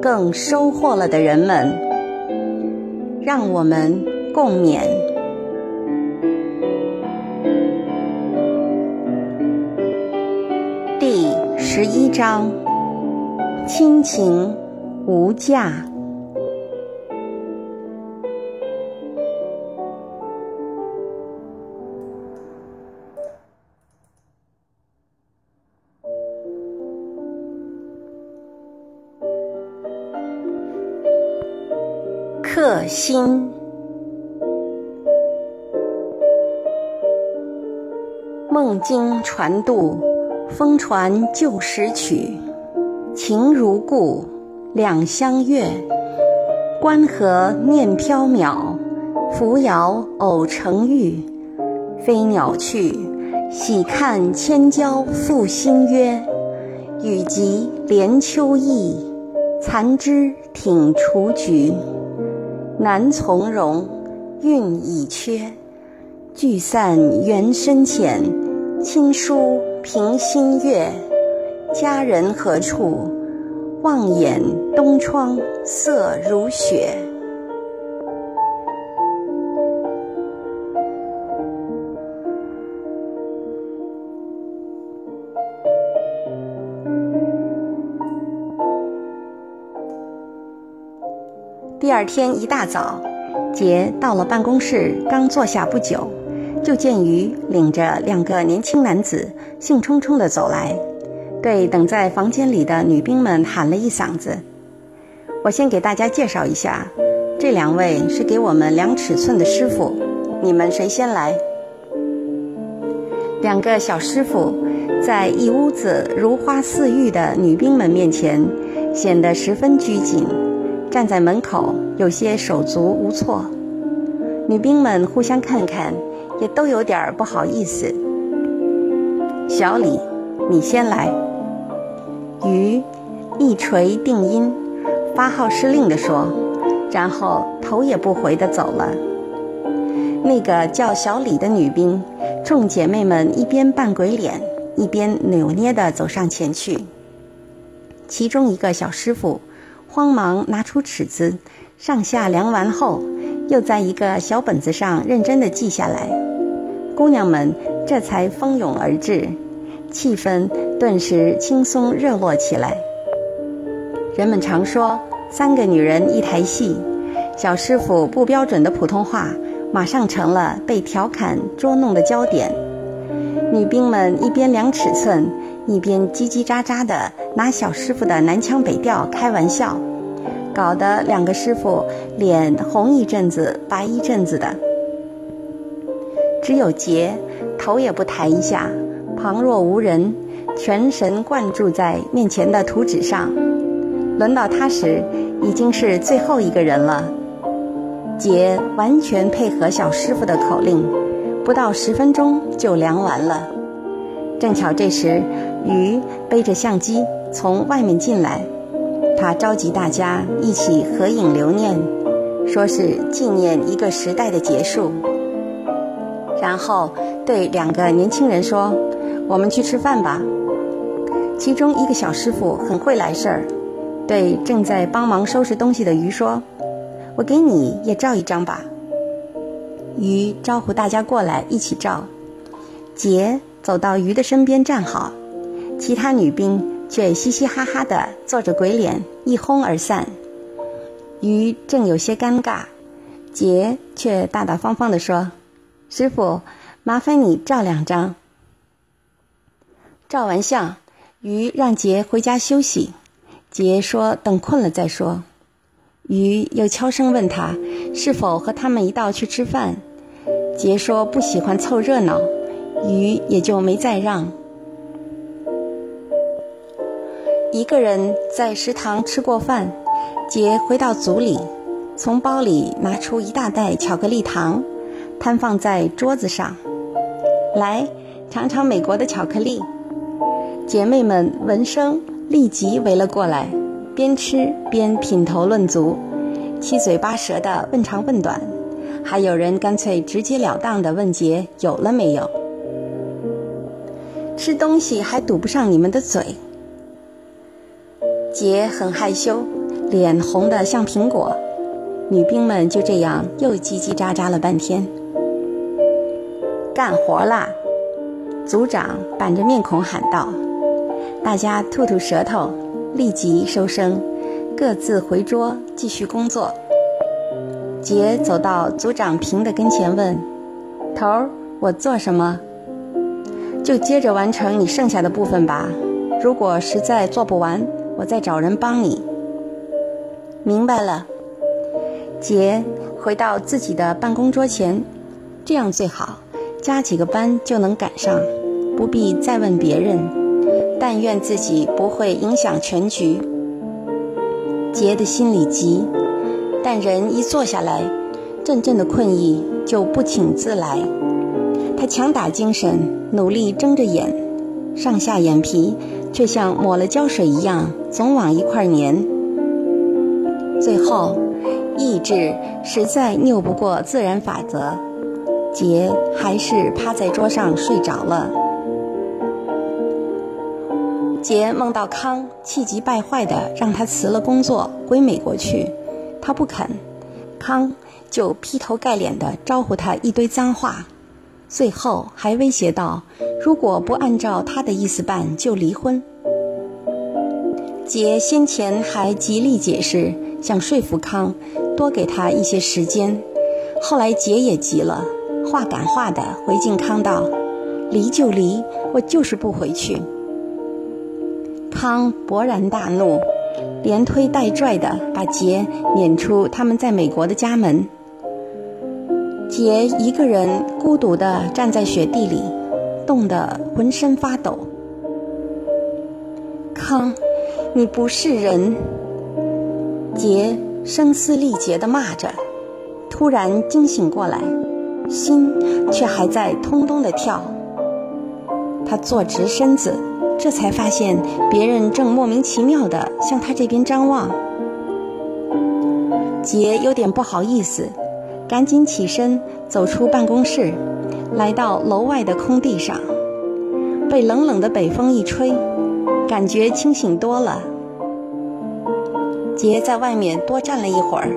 更收获了的人们，让我们共勉。第十一章：亲情无价。心，梦经传渡，风传旧时曲。情如故，两相悦。关河念缥缈，扶摇偶成玉。飞鸟去，喜看千娇复新约。雨急连秋意，残枝挺雏菊。难从容，韵已缺。聚散缘深浅，亲疏凭心月。佳人何处？望眼东窗色如雪。第二天一大早，杰到了办公室，刚坐下不久，就见于领着两个年轻男子兴冲冲地走来，对等在房间里的女兵们喊了一嗓子：“我先给大家介绍一下，这两位是给我们量尺寸的师傅，你们谁先来？”两个小师傅在一屋子如花似玉的女兵们面前，显得十分拘谨。站在门口，有些手足无措。女兵们互相看看，也都有点不好意思。小李，你先来。于一锤定音，发号施令地说，然后头也不回地走了。那个叫小李的女兵，众姐妹们一边扮鬼脸，一边扭捏地走上前去。其中一个小师傅。慌忙拿出尺子，上下量完后，又在一个小本子上认真地记下来。姑娘们这才蜂拥而至，气氛顿时轻松热络起来。人们常说“三个女人一台戏”，小师傅不标准的普通话马上成了被调侃捉弄的焦点。女兵们一边量尺寸。一边叽叽喳喳地拿小师傅的南腔北调开玩笑，搞得两个师傅脸红一阵子白一阵子的。只有杰头也不抬一下，旁若无人，全神贯注在面前的图纸上。轮到他时，已经是最后一个人了。杰完全配合小师傅的口令，不到十分钟就量完了。正巧这时。鱼背着相机从外面进来，他召集大家一起合影留念，说是纪念一个时代的结束。然后对两个年轻人说：“我们去吃饭吧。”其中一个小师傅很会来事儿，对正在帮忙收拾东西的鱼说：“我给你也照一张吧。”鱼招呼大家过来一起照。杰走到鱼的身边站好。其他女兵却嘻嘻哈哈地做着鬼脸，一哄而散。鱼正有些尴尬，杰却大大方方地说：“师傅，麻烦你照两张。”照完相，鱼让杰回家休息。杰说：“等困了再说。”鱼又悄声问他是否和他们一道去吃饭。杰说：“不喜欢凑热闹。”鱼也就没再让。一个人在食堂吃过饭，杰回到组里，从包里拿出一大袋巧克力糖，摊放在桌子上。来，尝尝美国的巧克力。姐妹们闻声立即围了过来，边吃边品头论足，七嘴八舌的问长问短，还有人干脆直截了当的问杰有了没有。吃东西还堵不上你们的嘴。杰很害羞。脸红得像苹果，女兵们就这样又叽叽喳喳了半天。干活啦！组长板着面孔喊道。大家吐吐舌头，立即收声，各自回桌继续工作。杰走到组长平的跟前问：“头儿，我做什么？就接着完成你剩下的部分吧。如果实在做不完，我再找人帮你。”明白了，杰回到自己的办公桌前，这样最好，加几个班就能赶上，不必再问别人。但愿自己不会影响全局。杰的心里急，但人一坐下来，阵阵的困意就不请自来。他强打精神，努力睁着眼，上下眼皮却像抹了胶水一样，总往一块粘。最后，意志实在拗不过自然法则，杰还是趴在桌上睡着了。杰梦到康气急败坏的让他辞了工作，回美国去，他不肯，康就劈头盖脸的招呼他一堆脏话，最后还威胁道：如果不按照他的意思办，就离婚。杰先前还极力解释。想说服康多给他一些时间，后来杰也急了，话赶话的回敬康道：“离就离，我就是不回去。”康勃然大怒，连推带拽的把杰撵出他们在美国的家门。杰一个人孤独地站在雪地里，冻得浑身发抖。康，你不是人！杰声嘶力竭地骂着，突然惊醒过来，心却还在通通地跳。他坐直身子，这才发现别人正莫名其妙地向他这边张望。杰有点不好意思，赶紧起身走出办公室，来到楼外的空地上，被冷冷的北风一吹，感觉清醒多了。杰在外面多站了一会儿，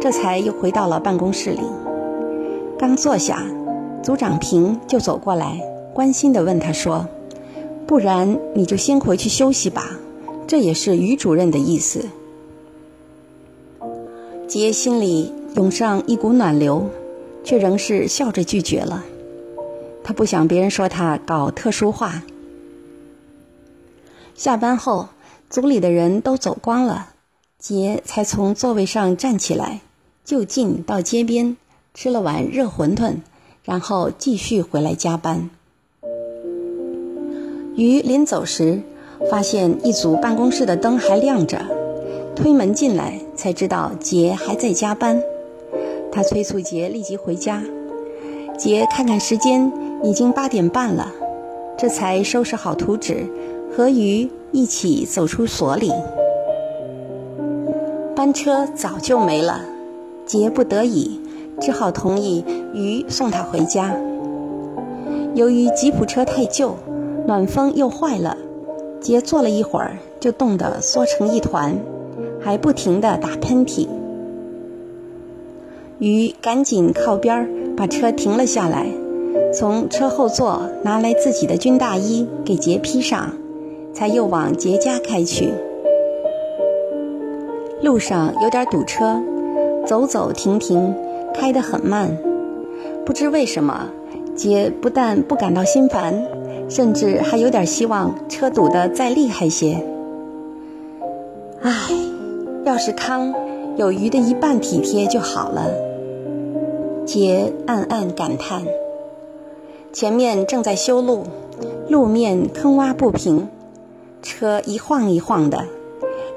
这才又回到了办公室里。刚坐下，组长平就走过来，关心地问他说：“不然你就先回去休息吧，这也是于主任的意思。”杰心里涌上一股暖流，却仍是笑着拒绝了。他不想别人说他搞特殊化。下班后，组里的人都走光了。杰才从座位上站起来，就近到街边吃了碗热馄饨，然后继续回来加班。于临走时，发现一组办公室的灯还亮着，推门进来才知道杰还在加班。他催促杰立即回家。杰看看时间，已经八点半了，这才收拾好图纸，和鱼一起走出所里。班车早就没了，杰不得已只好同意鱼送他回家。由于吉普车太旧，暖风又坏了，杰坐了一会儿就冻得缩成一团，还不停地打喷嚏。鱼赶紧靠边儿把车停了下来，从车后座拿来自己的军大衣给杰披上，才又往杰家开去。路上有点堵车，走走停停，开得很慢。不知为什么，杰不但不感到心烦，甚至还有点希望车堵得再厉害些。唉，要是康有鱼的一半体贴就好了。杰暗暗感叹。前面正在修路，路面坑洼不平，车一晃一晃的。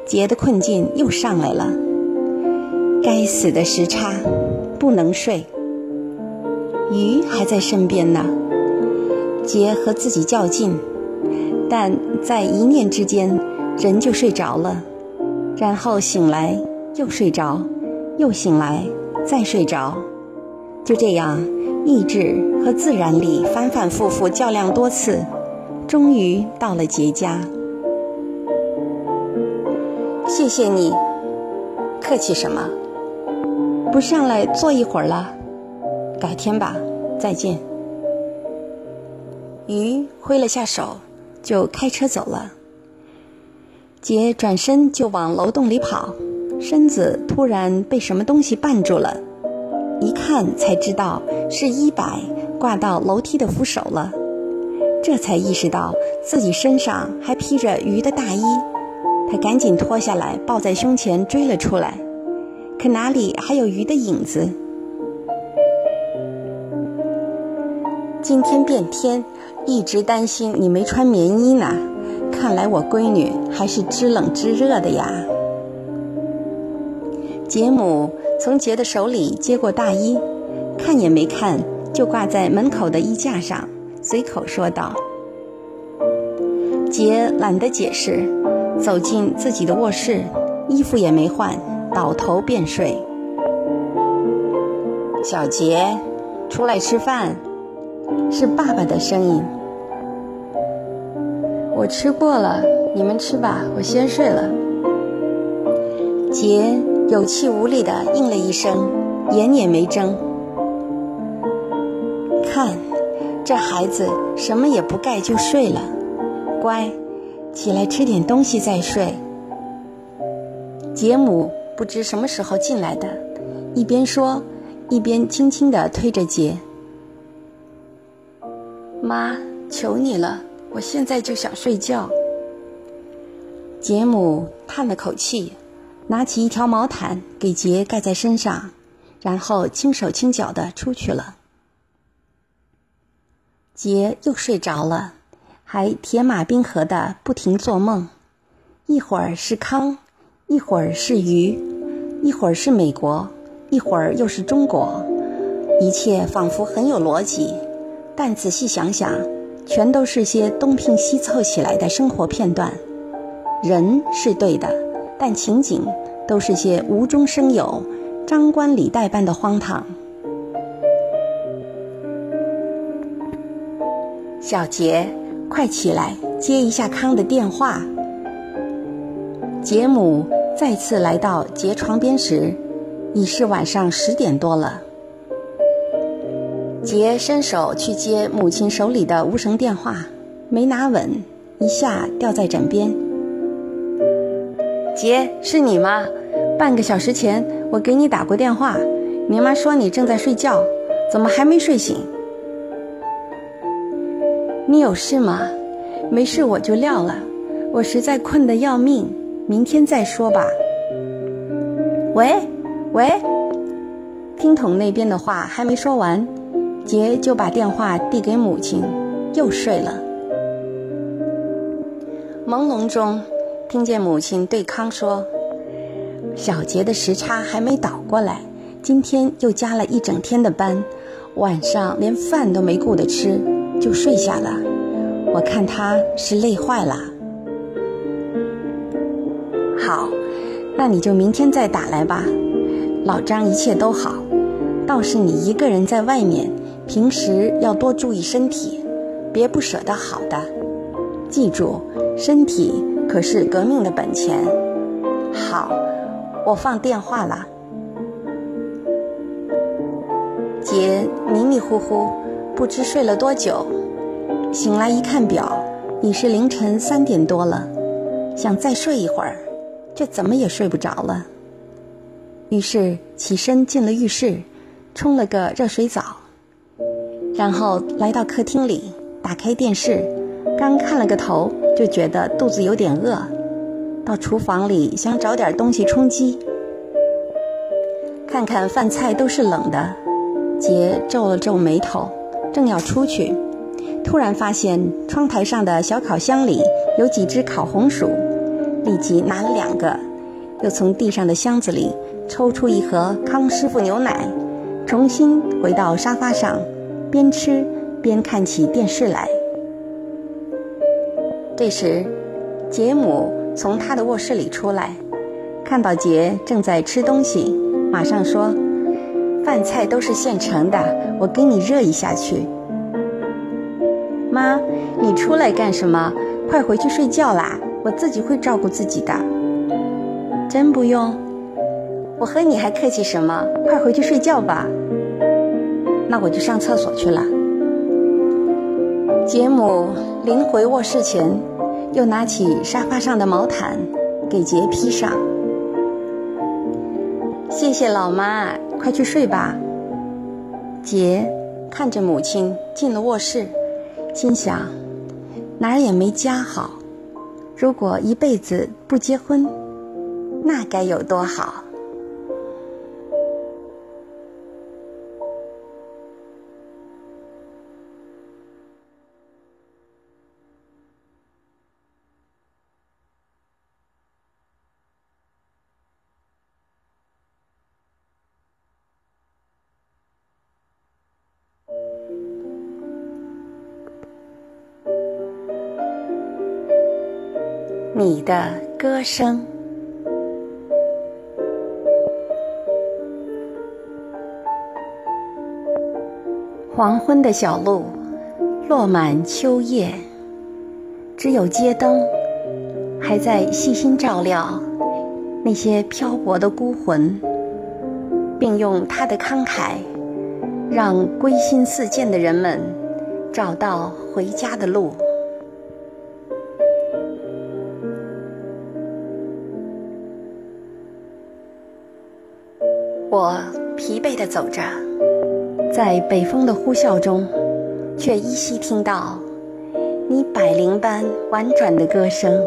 杰的困境又上来了。该死的时差，不能睡。鱼还在身边呢，杰和自己较劲，但在一念之间，人就睡着了，然后醒来又睡着，又醒来再睡着，就这样，意志和自然力反反复复较量多次，终于到了结家。谢谢你，客气什么？不上来坐一会儿了，改天吧，再见。鱼挥了下手，就开车走了。杰转身就往楼洞里跑，身子突然被什么东西绊住了，一看才知道是衣摆挂到楼梯的扶手了，这才意识到自己身上还披着鱼的大衣，他赶紧脱下来抱在胸前追了出来。可哪里还有鱼的影子？今天变天，一直担心你没穿棉衣呢。看来我闺女还是知冷知热的呀。杰姆从杰的手里接过大衣，看也没看，就挂在门口的衣架上，随口说道：“杰懒得解释，走进自己的卧室，衣服也没换。”倒头便睡。小杰，出来吃饭，是爸爸的声音。我吃过了，你们吃吧，我先睡了。杰有气无力的应了一声，眼也没睁。看，这孩子什么也不盖就睡了，乖，起来吃点东西再睡。杰姆。不知什么时候进来的，一边说，一边轻轻地推着杰。妈，求你了，我现在就想睡觉。杰姆叹了口气，拿起一条毛毯给杰盖在身上，然后轻手轻脚地出去了。杰又睡着了，还铁马冰河的不停做梦，一会儿是康。一会儿是鱼，一会儿是美国，一会儿又是中国，一切仿佛很有逻辑，但仔细想想，全都是些东拼西凑起来的生活片段。人是对的，但情景都是些无中生有、张冠李戴般的荒唐。小杰，快起来接一下康的电话。杰姆再次来到杰床边时，已是晚上十点多了。杰伸手去接母亲手里的无绳电话，没拿稳，一下掉在枕边。杰，是你吗？半个小时前我给你打过电话，你妈说你正在睡觉，怎么还没睡醒？你有事吗？没事我就撂了，我实在困得要命。明天再说吧。喂，喂，听筒那边的话还没说完，杰就把电话递给母亲，又睡了。朦胧中，听见母亲对康说：“小杰的时差还没倒过来，今天又加了一整天的班，晚上连饭都没顾得吃，就睡下了。我看他是累坏了。”好，那你就明天再打来吧。老张一切都好，倒是你一个人在外面，平时要多注意身体，别不舍得好的。记住，身体可是革命的本钱。好，我放电话了。姐迷迷糊糊，不知睡了多久，醒来一看表，已是凌晨三点多了，想再睡一会儿。却怎么也睡不着了，于是起身进了浴室，冲了个热水澡，然后来到客厅里，打开电视，刚看了个头，就觉得肚子有点饿，到厨房里想找点东西充饥，看看饭菜都是冷的，杰皱了皱眉头，正要出去，突然发现窗台上的小烤箱里有几只烤红薯。立即拿了两个，又从地上的箱子里抽出一盒康师傅牛奶，重新回到沙发上，边吃边看起电视来。这时，杰姆从他的卧室里出来，看到杰正在吃东西，马上说：“饭菜都是现成的，我给你热一下去。”妈，你出来干什么？快回去睡觉啦！我自己会照顾自己的。真不用，我和你还客气什么？快回去睡觉吧。那我就上厕所去了。杰姆临回卧室前，又拿起沙发上的毛毯给杰披上。谢谢老妈，快去睡吧。杰看着母亲进了卧室，心想哪儿也没家好。如果一辈子不结婚，那该有多好。你的歌声，黄昏的小路落满秋叶，只有街灯还在细心照料那些漂泊的孤魂，并用他的慷慨，让归心似箭的人们找到回家的路。我疲惫地走着，在北风的呼啸中，却依稀听到你百灵般婉转的歌声。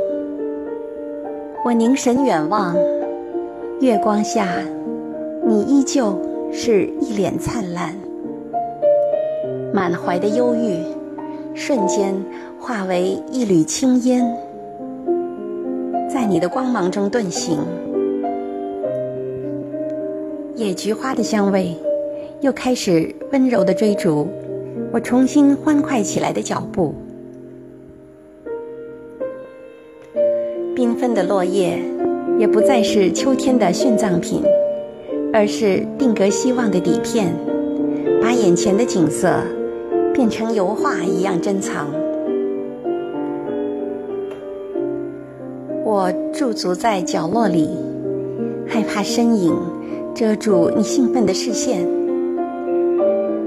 我凝神远望，月光下，你依旧是一脸灿烂，满怀的忧郁，瞬间化为一缕青烟，在你的光芒中遁形。野菊花的香味，又开始温柔的追逐我，重新欢快起来的脚步。缤纷的落叶，也不再是秋天的殉葬品，而是定格希望的底片，把眼前的景色变成油画一样珍藏。我驻足在角落里，害怕身影。遮住你兴奋的视线，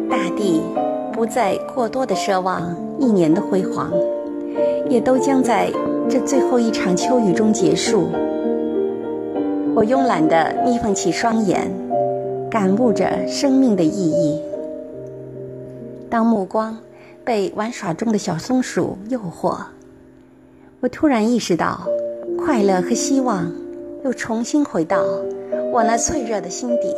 大地不再过多的奢望一年的辉煌，也都将在这最后一场秋雨中结束。我慵懒地眯缝起双眼，感悟着生命的意义。当目光被玩耍中的小松鼠诱惑，我突然意识到，快乐和希望又重新回到。我那脆弱的心底。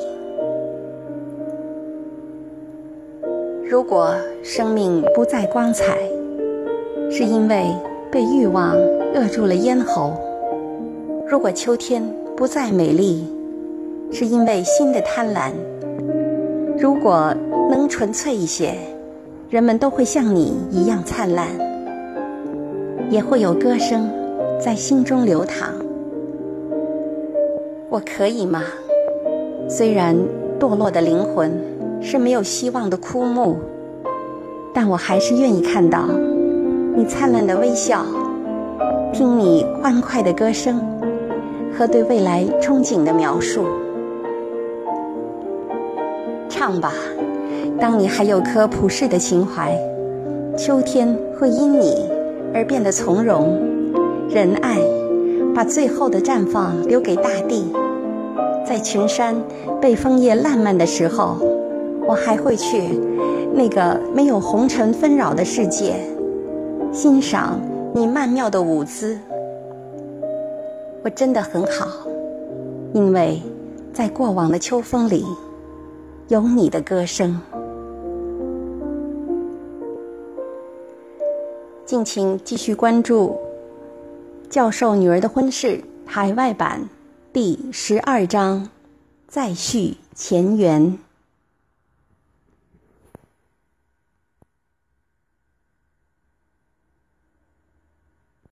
如果生命不再光彩，是因为被欲望扼住了咽喉；如果秋天不再美丽，是因为心的贪婪；如果能纯粹一些，人们都会像你一样灿烂，也会有歌声在心中流淌。我可以吗？虽然堕落的灵魂是没有希望的枯木，但我还是愿意看到你灿烂的微笑，听你欢快的歌声和对未来憧憬的描述。唱吧，当你还有颗朴实的情怀，秋天会因你而变得从容、仁爱，把最后的绽放留给大地。在群山被枫叶烂漫的时候，我还会去那个没有红尘纷扰的世界，欣赏你曼妙的舞姿。我真的很好，因为在过往的秋风里，有你的歌声。敬请继续关注教授女儿的婚事海外版第十二章，再续前缘。